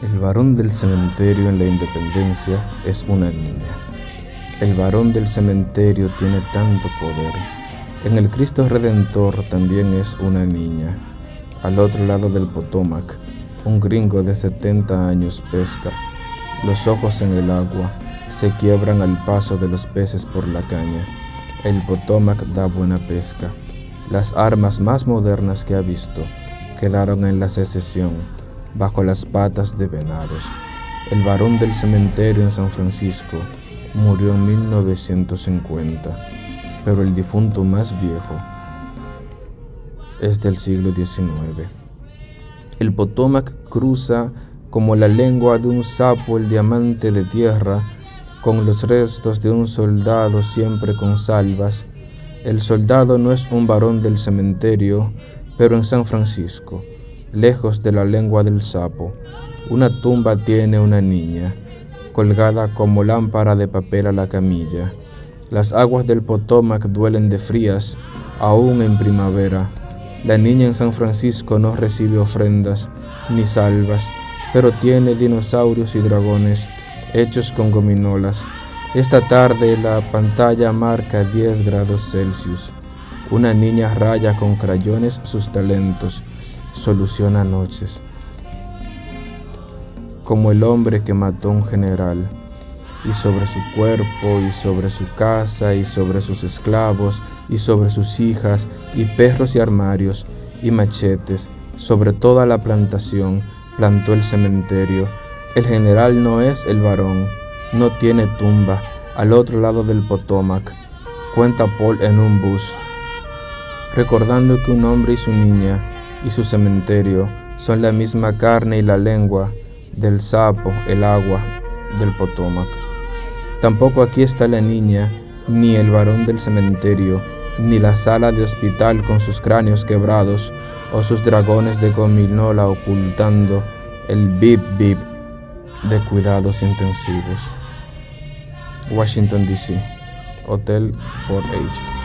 El varón del cementerio en la independencia es una niña. El varón del cementerio tiene tanto poder. En el Cristo Redentor también es una niña. Al otro lado del Potomac, un gringo de 70 años pesca. Los ojos en el agua se quiebran al paso de los peces por la caña. El Potomac da buena pesca. Las armas más modernas que ha visto quedaron en la secesión bajo las patas de venados. El varón del cementerio en San Francisco murió en 1950, pero el difunto más viejo es del siglo XIX. El Potomac cruza como la lengua de un sapo el diamante de tierra con los restos de un soldado siempre con salvas. El soldado no es un varón del cementerio, pero en San Francisco lejos de la lengua del sapo. Una tumba tiene una niña, colgada como lámpara de papel a la camilla. Las aguas del Potomac duelen de frías, aún en primavera. La niña en San Francisco no recibe ofrendas ni salvas, pero tiene dinosaurios y dragones hechos con gominolas. Esta tarde la pantalla marca 10 grados Celsius. Una niña raya con crayones sus talentos soluciona noches, como el hombre que mató a un general, y sobre su cuerpo, y sobre su casa, y sobre sus esclavos, y sobre sus hijas, y perros y armarios, y machetes, sobre toda la plantación, plantó el cementerio. El general no es el varón, no tiene tumba, al otro lado del Potomac, cuenta Paul en un bus, recordando que un hombre y su niña y su cementerio son la misma carne y la lengua del sapo, el agua del Potomac. Tampoco aquí está la niña, ni el varón del cementerio, ni la sala de hospital con sus cráneos quebrados o sus dragones de gominola ocultando el bip bip de cuidados intensivos. Washington DC, Hotel 4H.